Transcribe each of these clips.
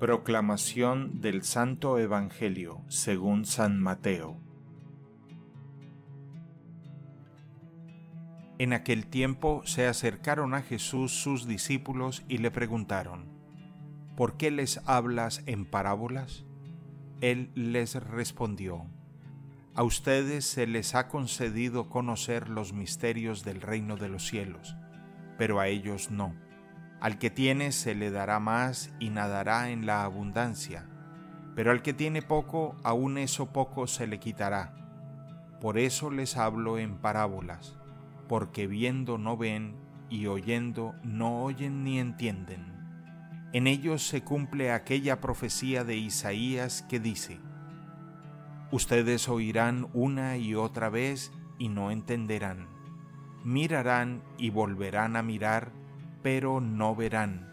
Proclamación del Santo Evangelio según San Mateo. En aquel tiempo se acercaron a Jesús sus discípulos y le preguntaron, ¿Por qué les hablas en parábolas? Él les respondió, A ustedes se les ha concedido conocer los misterios del reino de los cielos, pero a ellos no al que tiene se le dará más y nadará en la abundancia, pero al que tiene poco, aún eso poco se le quitará. Por eso les hablo en parábolas, porque viendo no ven y oyendo no oyen ni entienden. En ellos se cumple aquella profecía de Isaías que dice, Ustedes oirán una y otra vez y no entenderán, mirarán y volverán a mirar, pero no verán,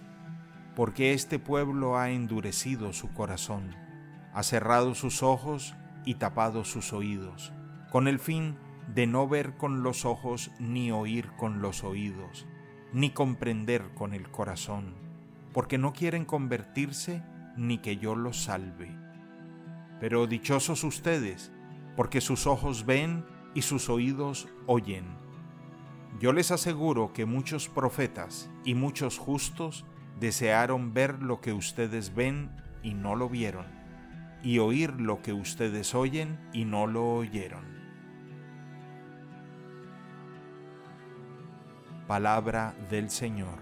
porque este pueblo ha endurecido su corazón, ha cerrado sus ojos y tapado sus oídos, con el fin de no ver con los ojos ni oír con los oídos, ni comprender con el corazón, porque no quieren convertirse ni que yo los salve. Pero dichosos ustedes, porque sus ojos ven y sus oídos oyen yo les aseguro que muchos profetas y muchos justos desearon ver lo que ustedes ven y no lo vieron, y oír lo que ustedes oyen y no lo oyeron. Palabra del Señor.